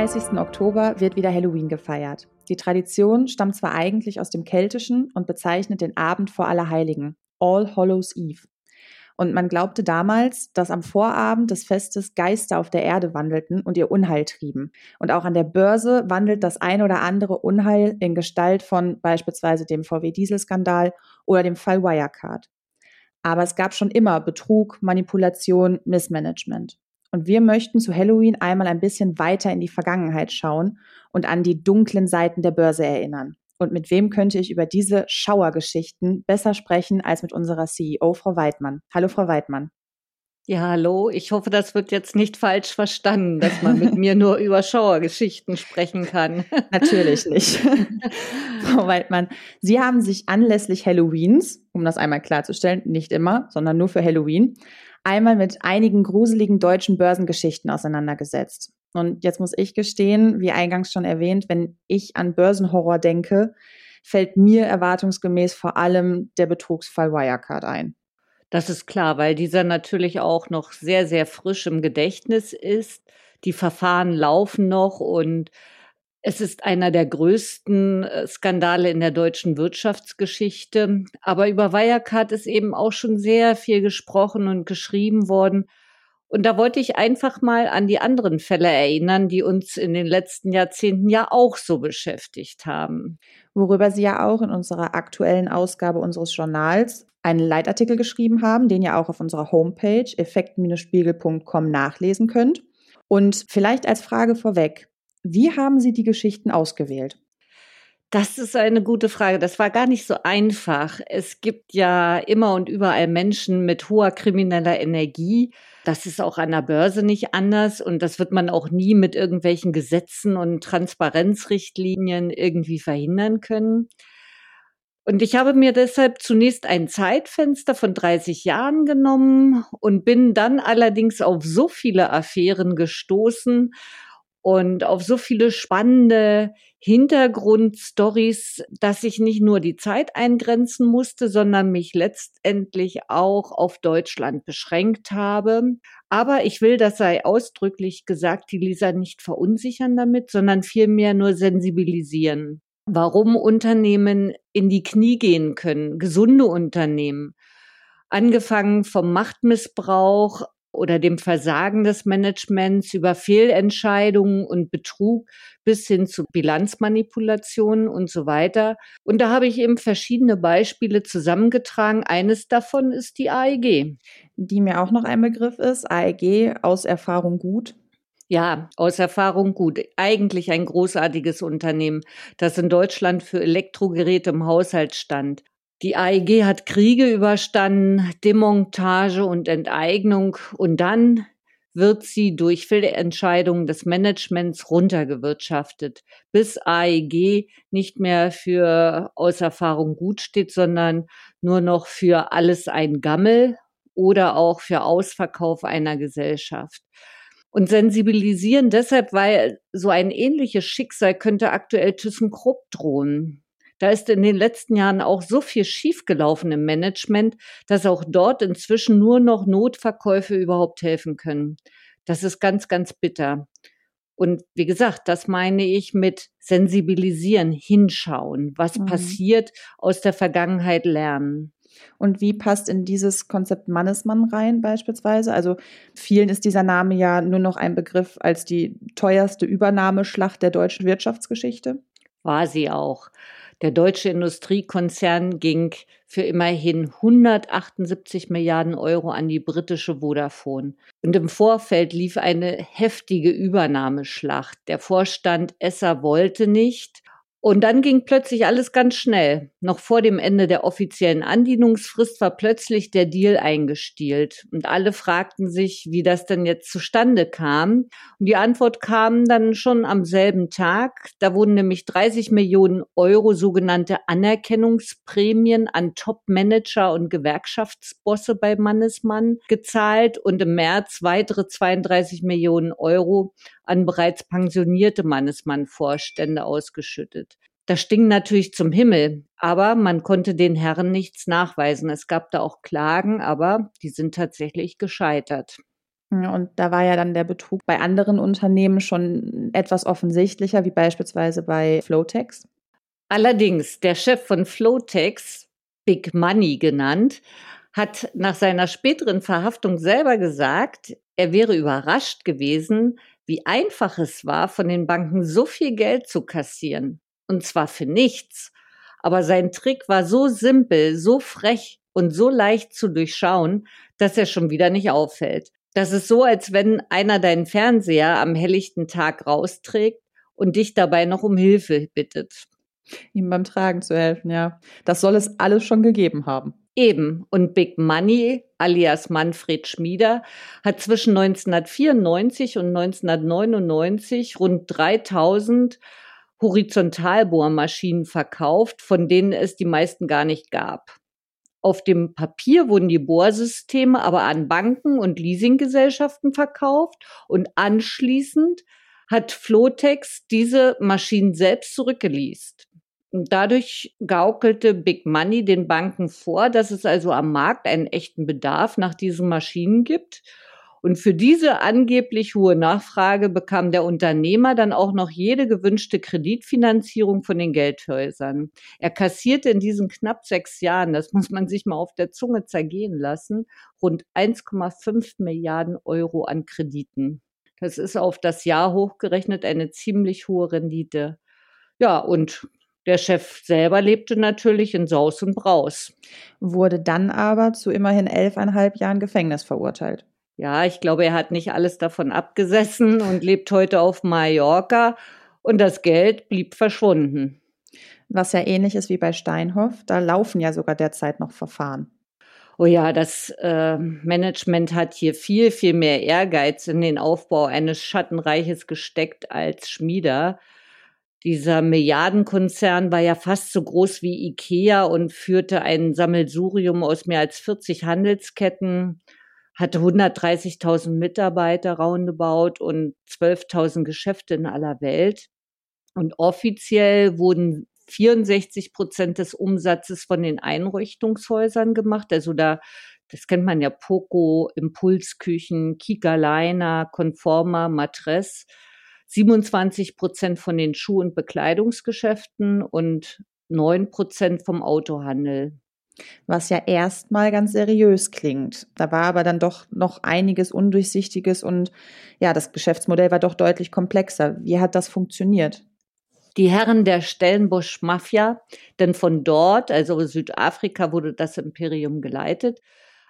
31. Oktober wird wieder Halloween gefeiert. Die Tradition stammt zwar eigentlich aus dem Keltischen und bezeichnet den Abend vor Allerheiligen, All Hallows Eve. Und man glaubte damals, dass am Vorabend des Festes Geister auf der Erde wandelten und ihr Unheil trieben. Und auch an der Börse wandelt das ein oder andere Unheil in Gestalt von beispielsweise dem VW-Dieselskandal oder dem Fall Wirecard. Aber es gab schon immer Betrug, Manipulation, Missmanagement. Und wir möchten zu Halloween einmal ein bisschen weiter in die Vergangenheit schauen und an die dunklen Seiten der Börse erinnern. Und mit wem könnte ich über diese Schauergeschichten besser sprechen als mit unserer CEO, Frau Weidmann? Hallo, Frau Weidmann. Ja, hallo. Ich hoffe, das wird jetzt nicht falsch verstanden, dass man mit mir nur über Schauergeschichten sprechen kann. Natürlich nicht. Frau Weidmann, Sie haben sich anlässlich Halloweens, um das einmal klarzustellen, nicht immer, sondern nur für Halloween, einmal mit einigen gruseligen deutschen Börsengeschichten auseinandergesetzt. Und jetzt muss ich gestehen, wie eingangs schon erwähnt, wenn ich an Börsenhorror denke, fällt mir erwartungsgemäß vor allem der Betrugsfall Wirecard ein. Das ist klar, weil dieser natürlich auch noch sehr, sehr frisch im Gedächtnis ist. Die Verfahren laufen noch und es ist einer der größten äh, Skandale in der deutschen Wirtschaftsgeschichte. Aber über Wirecard ist eben auch schon sehr viel gesprochen und geschrieben worden. Und da wollte ich einfach mal an die anderen Fälle erinnern, die uns in den letzten Jahrzehnten ja auch so beschäftigt haben. Worüber Sie ja auch in unserer aktuellen Ausgabe unseres Journals einen Leitartikel geschrieben haben, den ihr auch auf unserer Homepage effekt-spiegel.com nachlesen könnt. Und vielleicht als Frage vorweg, wie haben Sie die Geschichten ausgewählt? Das ist eine gute Frage. Das war gar nicht so einfach. Es gibt ja immer und überall Menschen mit hoher krimineller Energie. Das ist auch an der Börse nicht anders und das wird man auch nie mit irgendwelchen Gesetzen und Transparenzrichtlinien irgendwie verhindern können. Und ich habe mir deshalb zunächst ein Zeitfenster von 30 Jahren genommen und bin dann allerdings auf so viele Affären gestoßen und auf so viele spannende Hintergrundstories, dass ich nicht nur die Zeit eingrenzen musste, sondern mich letztendlich auch auf Deutschland beschränkt habe. Aber ich will, das sei ausdrücklich gesagt, die Leser nicht verunsichern damit, sondern vielmehr nur sensibilisieren. Warum Unternehmen in die Knie gehen können, gesunde Unternehmen. Angefangen vom Machtmissbrauch oder dem Versagen des Managements über Fehlentscheidungen und Betrug bis hin zu Bilanzmanipulationen und so weiter. Und da habe ich eben verschiedene Beispiele zusammengetragen. Eines davon ist die AEG. Die mir auch noch ein Begriff ist. AEG aus Erfahrung gut. Ja, aus Erfahrung gut. Eigentlich ein großartiges Unternehmen, das in Deutschland für Elektrogeräte im Haushalt stand. Die AEG hat Kriege überstanden, Demontage und Enteignung und dann wird sie durch Fehlentscheidungen des Managements runtergewirtschaftet, bis AEG nicht mehr für Auserfahrung gut steht, sondern nur noch für alles ein Gammel oder auch für Ausverkauf einer Gesellschaft. Und sensibilisieren deshalb, weil so ein ähnliches Schicksal könnte aktuell ThyssenKrupp drohen. Da ist in den letzten Jahren auch so viel schiefgelaufen im Management, dass auch dort inzwischen nur noch Notverkäufe überhaupt helfen können. Das ist ganz, ganz bitter. Und wie gesagt, das meine ich mit sensibilisieren, hinschauen, was mhm. passiert, aus der Vergangenheit lernen. Und wie passt in dieses Konzept Mannesmann rein beispielsweise? Also vielen ist dieser Name ja nur noch ein Begriff als die teuerste Übernahmeschlacht der deutschen Wirtschaftsgeschichte. War sie auch. Der deutsche Industriekonzern ging für immerhin 178 Milliarden Euro an die britische Vodafone. Und im Vorfeld lief eine heftige Übernahmeschlacht. Der Vorstand Esser wollte nicht und dann ging plötzlich alles ganz schnell. Noch vor dem Ende der offiziellen Andienungsfrist war plötzlich der Deal eingestielt. Und alle fragten sich, wie das denn jetzt zustande kam. Und die Antwort kam dann schon am selben Tag. Da wurden nämlich 30 Millionen Euro sogenannte Anerkennungsprämien an Top-Manager und Gewerkschaftsbosse bei Mannesmann gezahlt und im März weitere 32 Millionen Euro an bereits pensionierte Mannesmann-Vorstände ausgeschüttet. Das sting natürlich zum Himmel, aber man konnte den Herren nichts nachweisen. Es gab da auch Klagen, aber die sind tatsächlich gescheitert. Und da war ja dann der Betrug bei anderen Unternehmen schon etwas offensichtlicher, wie beispielsweise bei Flotex. Allerdings, der Chef von Flotex, Big Money genannt, hat nach seiner späteren Verhaftung selber gesagt, er wäre überrascht gewesen, wie einfach es war, von den Banken so viel Geld zu kassieren. Und zwar für nichts. Aber sein Trick war so simpel, so frech und so leicht zu durchschauen, dass er schon wieder nicht auffällt. Das ist so, als wenn einer deinen Fernseher am helllichten Tag rausträgt und dich dabei noch um Hilfe bittet. Ihm beim Tragen zu helfen, ja. Das soll es alles schon gegeben haben. Eben. Und Big Money, alias Manfred Schmieder, hat zwischen 1994 und 1999 rund 3000 Horizontalbohrmaschinen verkauft, von denen es die meisten gar nicht gab. Auf dem Papier wurden die Bohrsysteme aber an Banken und Leasinggesellschaften verkauft und anschließend hat Flotex diese Maschinen selbst zurückgeleast. Dadurch gaukelte Big Money den Banken vor, dass es also am Markt einen echten Bedarf nach diesen Maschinen gibt und für diese angeblich hohe Nachfrage bekam der Unternehmer dann auch noch jede gewünschte Kreditfinanzierung von den Geldhäusern. Er kassierte in diesen knapp sechs Jahren, das muss man sich mal auf der Zunge zergehen lassen, rund 1,5 Milliarden Euro an Krediten. Das ist auf das Jahr hochgerechnet eine ziemlich hohe Rendite. Ja, und der Chef selber lebte natürlich in Saus und Braus. Wurde dann aber zu immerhin elfeinhalb Jahren Gefängnis verurteilt. Ja, ich glaube, er hat nicht alles davon abgesessen und lebt heute auf Mallorca und das Geld blieb verschwunden. Was ja ähnlich ist wie bei Steinhoff, da laufen ja sogar derzeit noch Verfahren. Oh ja, das äh, Management hat hier viel, viel mehr Ehrgeiz in den Aufbau eines Schattenreiches gesteckt als Schmieder. Dieser Milliardenkonzern war ja fast so groß wie Ikea und führte ein Sammelsurium aus mehr als 40 Handelsketten hatte 130.000 Mitarbeiter roundabout und 12.000 Geschäfte in aller Welt. Und offiziell wurden 64 Prozent des Umsatzes von den Einrichtungshäusern gemacht. Also da, das kennt man ja, Poco, Impulsküchen, Kika Liner, Conforma, Matress. 27 Prozent von den Schuh- und Bekleidungsgeschäften und 9 Prozent vom Autohandel was ja erstmal ganz seriös klingt. Da war aber dann doch noch einiges Undurchsichtiges und ja, das Geschäftsmodell war doch deutlich komplexer. Wie hat das funktioniert? Die Herren der Stellenbosch Mafia, denn von dort, also Südafrika, wurde das Imperium geleitet,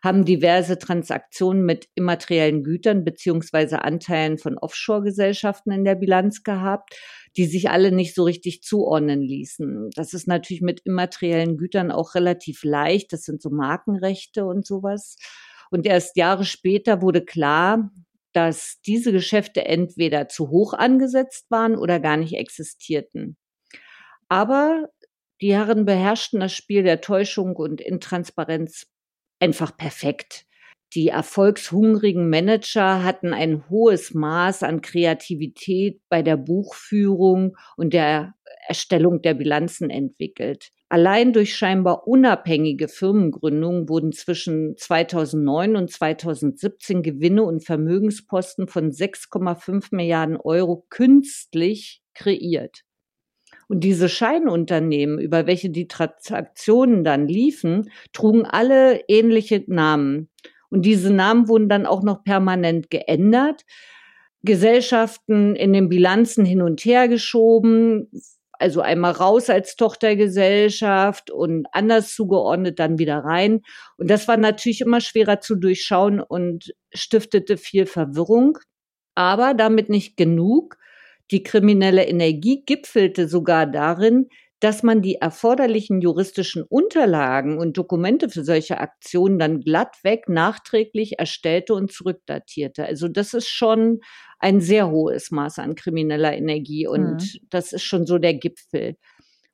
haben diverse Transaktionen mit immateriellen Gütern beziehungsweise Anteilen von Offshore-Gesellschaften in der Bilanz gehabt, die sich alle nicht so richtig zuordnen ließen. Das ist natürlich mit immateriellen Gütern auch relativ leicht. Das sind so Markenrechte und sowas. Und erst Jahre später wurde klar, dass diese Geschäfte entweder zu hoch angesetzt waren oder gar nicht existierten. Aber die Herren beherrschten das Spiel der Täuschung und Intransparenz einfach perfekt. Die erfolgshungrigen Manager hatten ein hohes Maß an Kreativität bei der Buchführung und der Erstellung der Bilanzen entwickelt. Allein durch scheinbar unabhängige Firmengründungen wurden zwischen 2009 und 2017 Gewinne und Vermögensposten von 6,5 Milliarden Euro künstlich kreiert. Und diese Scheinunternehmen, über welche die Transaktionen dann liefen, trugen alle ähnliche Namen. Und diese Namen wurden dann auch noch permanent geändert. Gesellschaften in den Bilanzen hin und her geschoben, also einmal raus als Tochtergesellschaft und anders zugeordnet dann wieder rein. Und das war natürlich immer schwerer zu durchschauen und stiftete viel Verwirrung. Aber damit nicht genug. Die kriminelle Energie gipfelte sogar darin, dass man die erforderlichen juristischen Unterlagen und Dokumente für solche Aktionen dann glattweg nachträglich erstellte und zurückdatierte. Also das ist schon ein sehr hohes Maß an krimineller Energie und mhm. das ist schon so der Gipfel.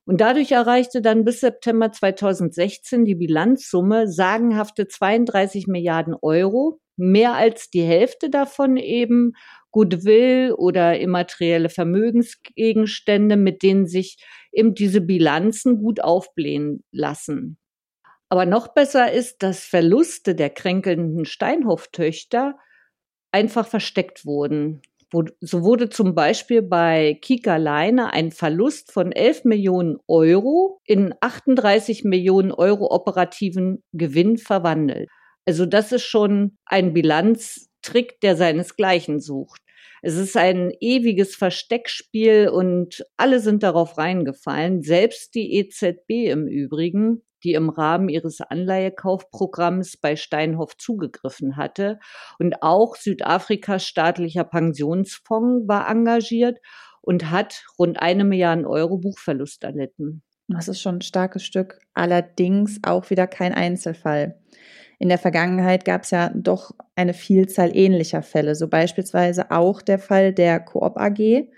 Und dadurch erreichte dann bis September 2016 die Bilanzsumme sagenhafte 32 Milliarden Euro, mehr als die Hälfte davon eben Goodwill oder immaterielle Vermögensgegenstände, mit denen sich eben diese Bilanzen gut aufblähen lassen. Aber noch besser ist, dass Verluste der kränkelnden Steinhoff-Töchter einfach versteckt wurden. So wurde zum Beispiel bei Kika Leine ein Verlust von 11 Millionen Euro in 38 Millionen Euro operativen Gewinn verwandelt. Also das ist schon ein Bilanztrick, der seinesgleichen sucht. Es ist ein ewiges Versteckspiel und alle sind darauf reingefallen, selbst die EZB im Übrigen, die im Rahmen ihres Anleihekaufprogramms bei Steinhoff zugegriffen hatte. Und auch Südafrikas staatlicher Pensionsfonds war engagiert und hat rund eine Milliarde Euro Buchverlust erlitten. Das ist schon ein starkes Stück, allerdings auch wieder kein Einzelfall. In der Vergangenheit gab es ja doch eine Vielzahl ähnlicher Fälle, so beispielsweise auch der Fall der Coop AG,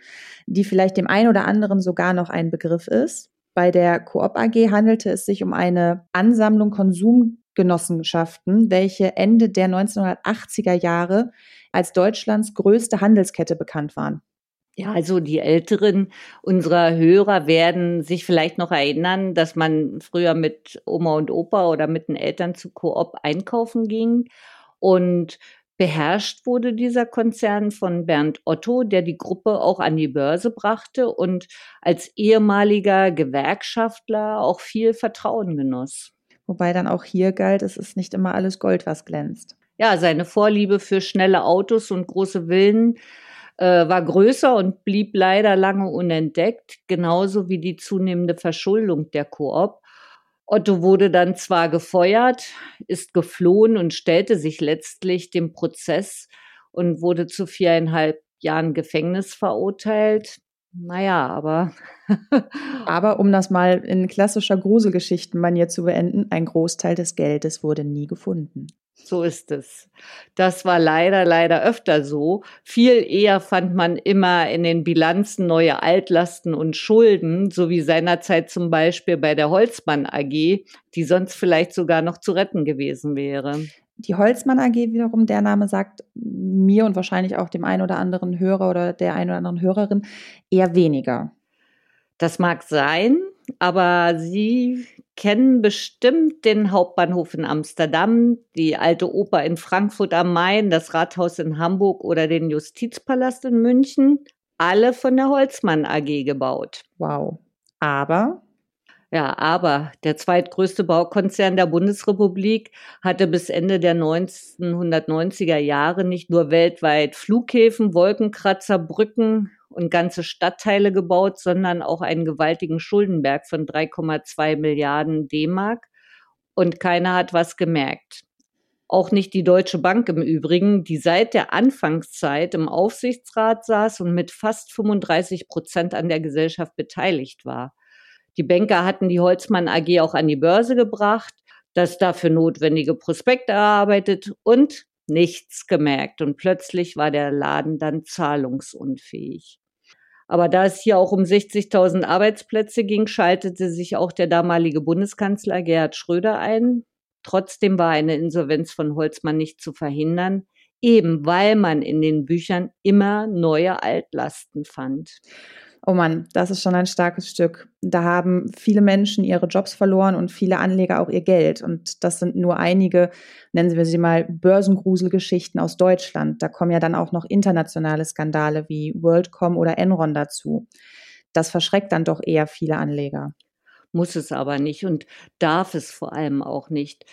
die vielleicht dem einen oder anderen sogar noch ein Begriff ist. Bei der Coop AG handelte es sich um eine Ansammlung Konsumgenossenschaften, welche Ende der 1980er Jahre als Deutschlands größte Handelskette bekannt waren. Ja, also die Älteren unserer Hörer werden sich vielleicht noch erinnern, dass man früher mit Oma und Opa oder mit den Eltern zu Coop einkaufen ging und beherrscht wurde dieser Konzern von Bernd Otto, der die Gruppe auch an die Börse brachte und als ehemaliger Gewerkschaftler auch viel Vertrauen genoss. Wobei dann auch hier galt, es ist nicht immer alles Gold, was glänzt. Ja, seine Vorliebe für schnelle Autos und große Villen äh, war größer und blieb leider lange unentdeckt, genauso wie die zunehmende Verschuldung der Koop. Otto wurde dann zwar gefeuert, ist geflohen und stellte sich letztlich dem Prozess und wurde zu viereinhalb Jahren Gefängnis verurteilt. Naja, aber. aber um das mal in klassischer Gruselgeschichtenmanier zu beenden, ein Großteil des Geldes wurde nie gefunden. So ist es. Das war leider, leider öfter so. Viel eher fand man immer in den Bilanzen neue Altlasten und Schulden, so wie seinerzeit zum Beispiel bei der Holzmann AG, die sonst vielleicht sogar noch zu retten gewesen wäre. Die Holzmann AG wiederum, der Name sagt mir und wahrscheinlich auch dem einen oder anderen Hörer oder der einen oder anderen Hörerin eher weniger. Das mag sein, aber Sie kennen bestimmt den Hauptbahnhof in Amsterdam, die alte Oper in Frankfurt am Main, das Rathaus in Hamburg oder den Justizpalast in München. Alle von der Holzmann AG gebaut. Wow. Aber ja, aber der zweitgrößte Baukonzern der Bundesrepublik hatte bis Ende der 1990er Jahre nicht nur weltweit Flughäfen, Wolkenkratzer, Brücken und ganze Stadtteile gebaut, sondern auch einen gewaltigen Schuldenberg von 3,2 Milliarden D-Mark. Und keiner hat was gemerkt. Auch nicht die Deutsche Bank im Übrigen, die seit der Anfangszeit im Aufsichtsrat saß und mit fast 35 Prozent an der Gesellschaft beteiligt war. Die Banker hatten die Holzmann AG auch an die Börse gebracht, das dafür notwendige Prospekt erarbeitet und nichts gemerkt. Und plötzlich war der Laden dann zahlungsunfähig. Aber da es hier auch um 60.000 Arbeitsplätze ging, schaltete sich auch der damalige Bundeskanzler Gerhard Schröder ein. Trotzdem war eine Insolvenz von Holzmann nicht zu verhindern, eben weil man in den Büchern immer neue Altlasten fand. Oh Mann, das ist schon ein starkes Stück. Da haben viele Menschen ihre Jobs verloren und viele Anleger auch ihr Geld. Und das sind nur einige, nennen wir sie mal, Börsengruselgeschichten aus Deutschland. Da kommen ja dann auch noch internationale Skandale wie WorldCom oder Enron dazu. Das verschreckt dann doch eher viele Anleger. Muss es aber nicht und darf es vor allem auch nicht.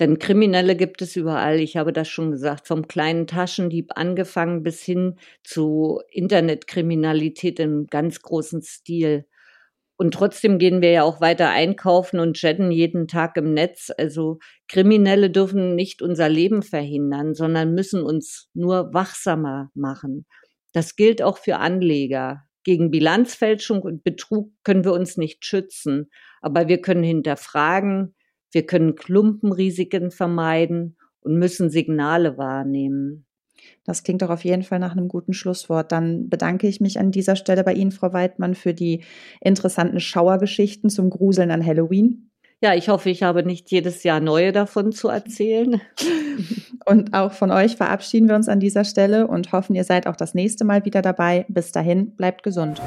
Denn Kriminelle gibt es überall. Ich habe das schon gesagt, vom kleinen Taschendieb angefangen bis hin zu Internetkriminalität im ganz großen Stil. Und trotzdem gehen wir ja auch weiter einkaufen und jetten jeden Tag im Netz. Also Kriminelle dürfen nicht unser Leben verhindern, sondern müssen uns nur wachsamer machen. Das gilt auch für Anleger. Gegen Bilanzfälschung und Betrug können wir uns nicht schützen, aber wir können hinterfragen, wir können Klumpenrisiken vermeiden und müssen Signale wahrnehmen. Das klingt doch auf jeden Fall nach einem guten Schlusswort. Dann bedanke ich mich an dieser Stelle bei Ihnen, Frau Weidmann, für die interessanten Schauergeschichten zum Gruseln an Halloween. Ja, ich hoffe, ich habe nicht jedes Jahr neue davon zu erzählen. Und auch von euch verabschieden wir uns an dieser Stelle und hoffen, ihr seid auch das nächste Mal wieder dabei. Bis dahin, bleibt gesund.